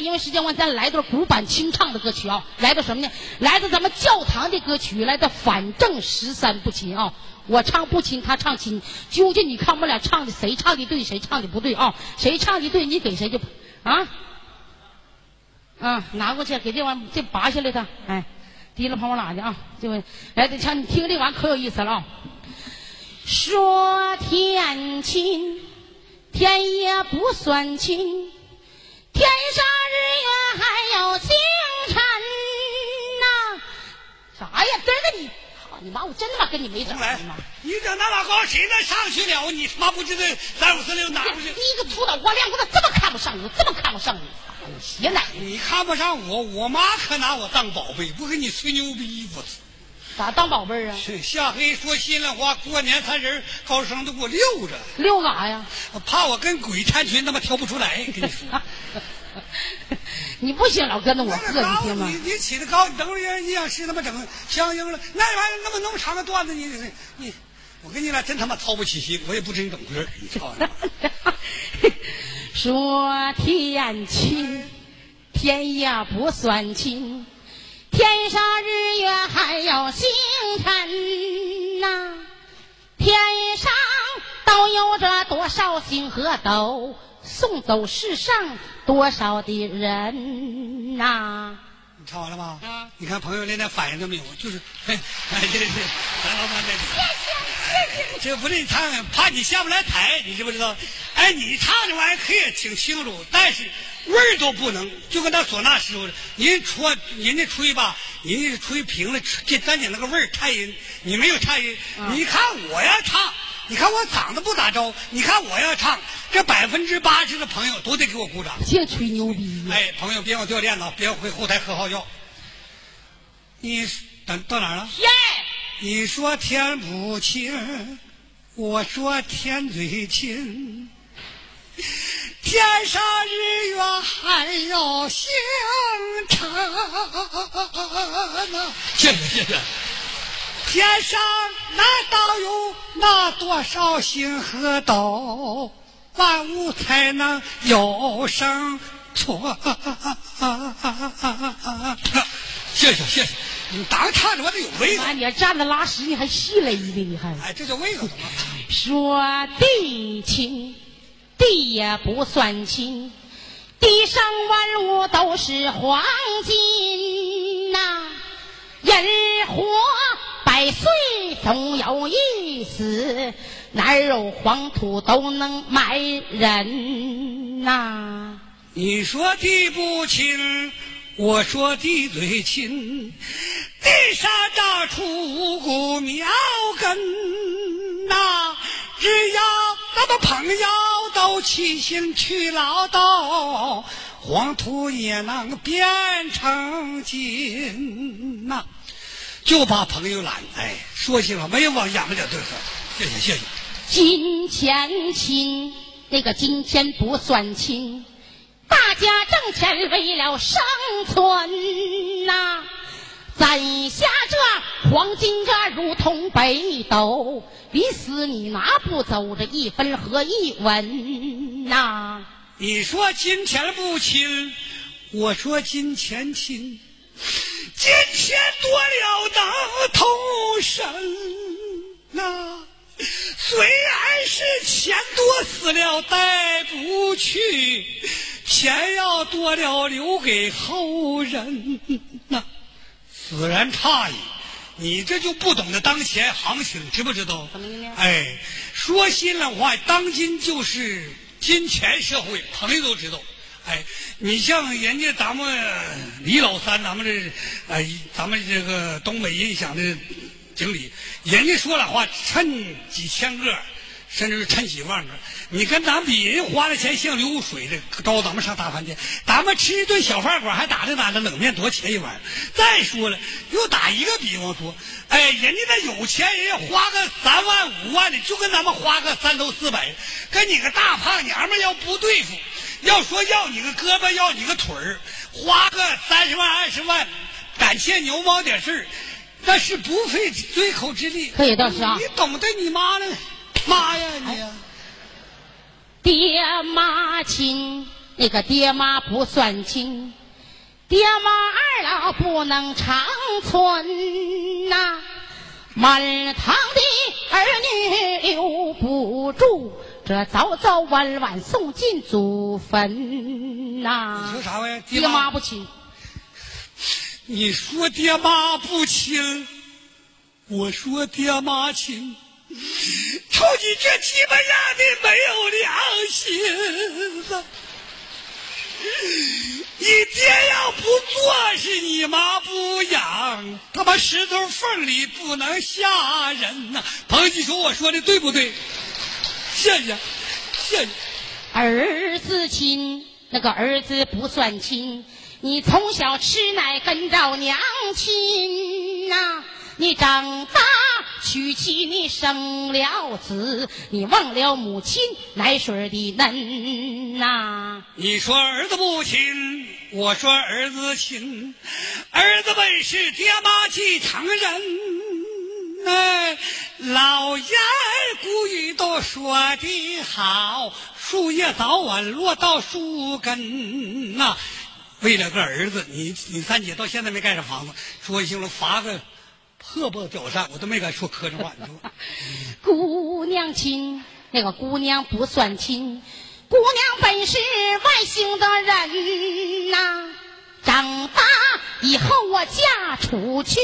因为时间关系，咱来段古板清唱的歌曲啊，来的什么呢？来自咱们教堂的歌曲，来的反正十三不亲啊。我唱不亲，他唱亲，究竟你看我们俩唱的谁唱的对，谁唱的不对啊？谁唱的对，你给谁就啊啊，拿过去给这玩意儿这拔下来它，哎，提了跑我哪去啊？这位来，这唱你听这玩意儿可有意思了啊！说天亲，天也不算亲。天上月还有星辰呐！啥呀？真的你，好你妈！我真他妈跟你没整来你妈！你整那老高谁能上去了？你他妈不知道三五四六哪不去？你一个秃脑瓜亮，我咋这么看不上你？这么看不上你？哎呀，鞋奶你看不上我，我妈可拿我当宝贝，不跟你吹牛逼，我操！咋当宝贝儿啊？是下黑说心里话，过年他人高升都给我溜着，溜干啥呀？怕我跟鬼参群，他妈挑不出来。跟你说，你不行，老跟着我你听吗你？你起的高，你等着人阴阳师他妈整相应了，那玩意儿那么那么长个段子，你你你，我跟你俩真他妈操不起心，我也不知你怎么回事，你！说天亲，天也不算亲，天上日月还有星辰呐、天上都有着多少星河斗，送走世上多少的人呐、你唱完了吗？嗯你看朋友连点反应都没有，就是，哎，对对，咱老板这这不是你唱，怕你下不来台，你知不知道？哎，你唱这玩意儿可以挺清楚，但是味儿都不能，就跟那唢呐师傅似的，人吹人家吹吧，人家吹平了，这丹姐那个味儿颤音，你没有颤音。嗯你看我要唱，你看我嗓子不咋着，你看我要唱，这百分之八十的朋友都得给我鼓掌。净吹牛逼！哎，朋友，别让我掉链子，别回后台喝好药。你等到哪儿了？天你说天不亲，我说天最亲。天上日月还要星辰呐，谢谢谢谢。天上难道有那多少星河斗，万物才能有生存。谢谢谢谢，你当唱着我得有味道妈，，你还站着拉屎，你还细了一个，你还。哎，这叫味道。说地亲，地也不算亲，地上万物都是黄金呐、人活百岁总有一死，哪有黄土都能埋人呐、你说地不亲，我说地最亲，地上长出五谷苗根呐、只要咱们朋友都齐心去劳动，黄土也能变成金呐、就把朋友揽，哎，说心里话，没有往眼巴点嘚瑟。谢谢谢谢。金钱亲，那个金钱不算亲，大家挣钱为了生存呐、攒下这黄金这如同北斗，临死你拿不走这一分和一文呐、你说金钱不亲，我说金钱亲。金钱多了能通神呐、虽然是钱多死了带不去，钱要多了留给后人呐、此人差矣，你这就不懂得当前行情，知不知道？哎，说心里话，当今就是金钱社会，朋友都知道。哎，你像人家咱们李老三，咱们这哎，咱们这个东北音响的经理，人家说了话，趁几千个，甚至是趁几万个。你跟咱比，人花的钱像流水的，招咱们上大饭店，咱们吃一顿小饭馆还打着打着冷面多钱一碗？再说了，又打一个比方说，哎，人家那有钱人花个三万五万的，就跟咱们花个三头四百，跟你个大胖娘们要不对付，要说要你个胳膊要你个腿儿，花个三十万二十万，感谢牛毛点事儿，那是不费吹口之力。可也倒是啊你懂得你妈呢？妈呀你呀！爹妈亲，那个爹妈不算亲，爹妈二老不能长存呐，满堂的儿女留不住，这早早晚晚送进祖坟呐。你说啥玩意？爹妈不亲，你说爹妈不亲，我说爹妈亲。瞅你这鸡巴样的，没有良心子！你爹要不做，是你妈不养，他妈石头缝里不能下人呐！朋友，你说我说的对不对？谢谢，谢谢。儿子亲，那个儿子不算亲，你从小吃奶跟着娘亲呐、你长大娶妻，你生了子，你忘了母亲奶水的嫩呐、你说儿子不亲，我说儿子亲，儿子本是爹妈继承人。哎，老言古语都说的好，树叶早晚落到树根呐、为了个儿子，你你三姐到现在没盖上房子，说行了罚个破破吊扇，我都没敢说磕碜话。你 说姑娘亲，那个姑娘不算亲，姑娘本是外姓的人呐、长大以后我嫁出去，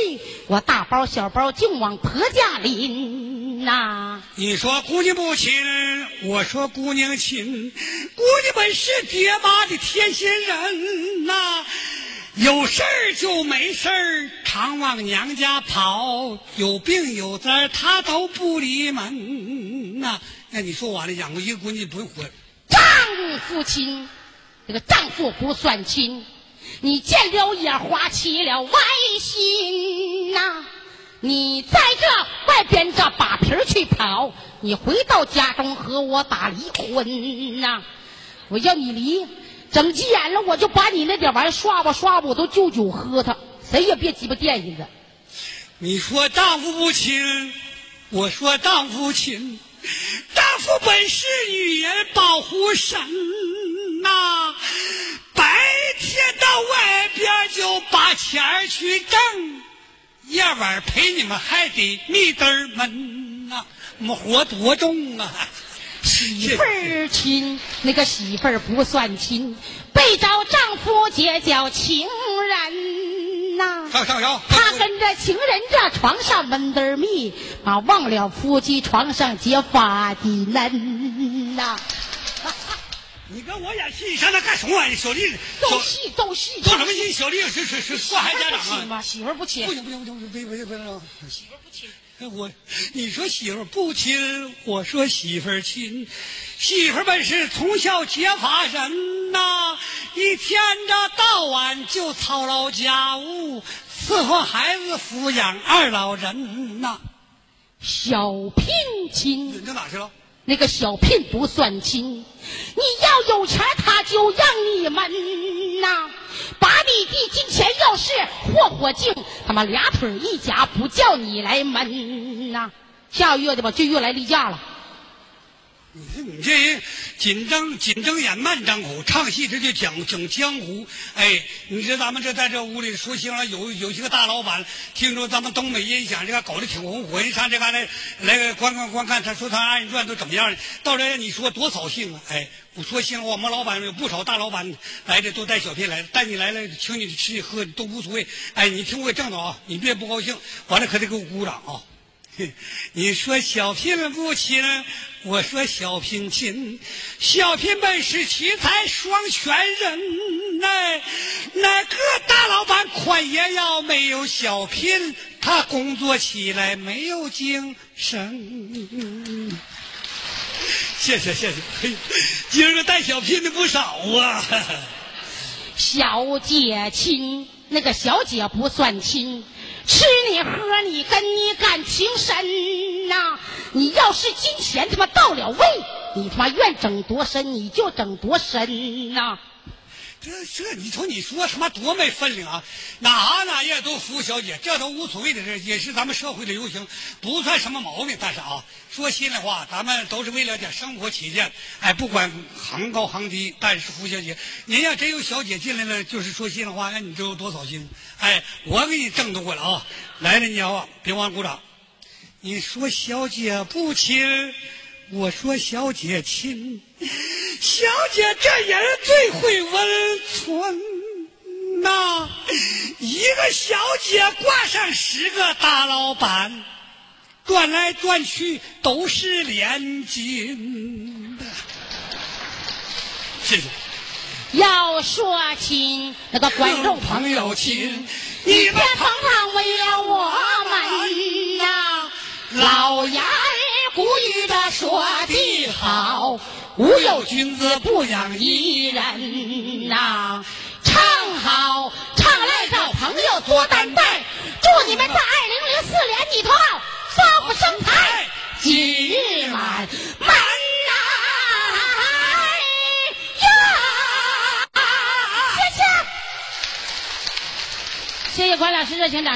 我大包小包就往婆家拎呐、你说姑娘不亲，我说姑娘亲，姑娘本是爹妈的贴心人呐、有事儿就没事儿，常往娘家跑，有病有灾儿她都不离门呐、那你说完了，养过一个闺女不用活，丈夫亲，这个丈夫不算亲，你见了也花起了歪心呐、你在这外边这把皮儿去跑，你回到家中和我打离婚呐、我要你离，整急眼了我就把你那点玩意刷吧刷吧，我都就酒喝它，谁也别鸡巴惦记着。你说丈夫不亲，我说丈夫亲，丈夫本是女人保护神呐、白到外边就把钱儿去挣，夜晚陪你们还得密登儿门呐、我们活多重啊！媳妇儿亲，那个媳妇儿不算亲，背着丈夫结交情人呐、上上摇，他跟着情人这床上闷得儿密，把忘了夫妻床上结发的嫩呐、你跟我演戏，你上那干什么玩意儿？小丽，小斗戏斗戏，斗什么戏？小丽是是是媳挂孩妇家长吗？媳妇儿不亲不，行不行不行，别别别别让！媳妇儿不亲。我你说媳妇儿不亲，我说媳妇儿亲，媳妇儿本是从小结发人呐、一天着到晚就操劳家务，伺候孩子，抚养二老人呐、小聘亲，你这哪去了？那个小聘不算亲，你要有钱他就让你们呐，把你的金钱要是霍霍净，他妈俩腿一夹不叫你来闷呐。下个月的吧，这月来例假了，你这你这人紧张紧睁眼慢张口，唱戏这就讲整江湖。哎，你说咱们这在这屋里说行了，有有些个大老板听说咱们东北音响这个搞得挺红火，人上这嘎来来个观看观看，他说他二人转都怎么样，到这你说多扫兴啊！哎，我说行，我们老板有不少大老板来的都带小聘来的，带你来了，请你吃喝都无所谓。哎，你听我给正道啊，你别不高兴，完了可得给我鼓掌啊！你说小聘不亲，我说小聘亲，小聘本是奇才双全人呐、那个大老板款也要没有小聘，他工作起来没有精神。谢谢谢谢，嘿今儿个带小聘的不少啊。小姐亲，那个小姐不算亲，吃你喝你跟你感情深呐、你要是金钱他妈到了位，你他妈愿整多深你就整多深呐、这这，你瞅你说什么多没分量啊？哪哪也都服务小姐，这都无所谓的，这也是咱们社会的流行，不算什么毛病。但是啊，说心里话，咱们都是为了点生活起见，哎，不管行高行低，但是服小姐，您要真有小姐进来了，就是说心里话，那你这有多扫兴？哎，我给你挣多了啊！来了，你啊，别忘了鼓掌。你说小姐不亲，我说小姐亲。小姐这人最会温存呐，一个小姐挂上十个大老板，转来转去都是连金。谢谢。要说亲，那个观众朋友亲，你别常常为了我们呀，老言古语的说的好。无有君子不养艺人呐，唱好唱来找朋友做担待，祝你们在二零零四年里头丰富生财，吉日满满呐呀！谢谢，谢谢关老师热情掌。